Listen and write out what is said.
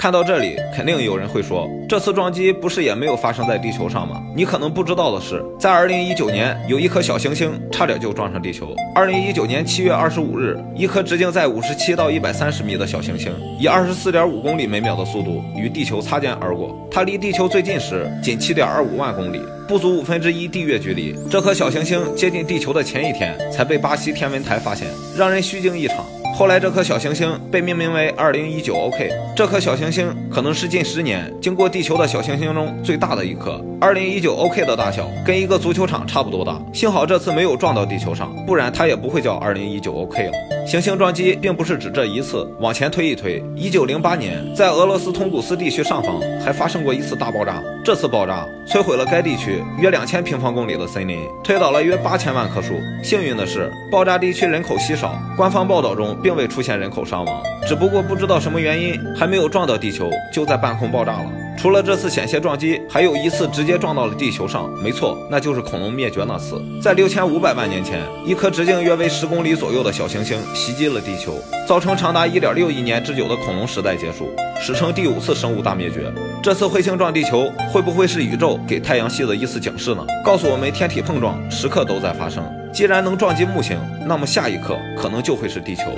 看到这里，肯定有人会说，这次撞击不是也没有发生在地球上吗？你可能不知道的是，在二零一九年，有一颗小行星差点就撞上地球。二零一九年七月二十五日，一颗直径在五十七到一百三十米的小行星，以二十四点五公里每秒的速度与地球擦肩而过。它离地球最近时仅七点二五万公里，不足五分之一地月距离。这颗小行星接近地球的前一天，才被巴西天文台发现，让人虚惊一场。后来，这颗小行星被命名为2019 OK。这颗小行星可能是近十年经过地球的小行星中最大的一颗。2019 OK 的大小跟一个足球场差不多大。幸好这次没有撞到地球上，不然它也不会叫2019 OK 了。行星撞击并不是指这一次，往前推一推，1908年在俄罗斯通古斯地区上方还发生过一次大爆炸。这次爆炸摧毁了该地区约两千平方公里的森林，推倒了约八千万棵树。幸运的是，爆炸地区人口稀少，官方报道中并未出现人口伤亡。只不过不知道什么原因，还没有撞到地球，就在半空爆炸了。除了这次险些撞击，还有一次直接撞到了地球上。没错，那就是恐龙灭绝那次。在六千五百万年前，一颗直径约为十公里左右的小行星袭击了地球，造成长达一点六亿年之久的恐龙时代结束，史称第五次生物大灭绝。这次彗星撞地球，会不会是宇宙给太阳系的一次警示呢？告诉我们，天体碰撞时刻都在发生。既然能撞击木星，那么下一刻可能就会是地球。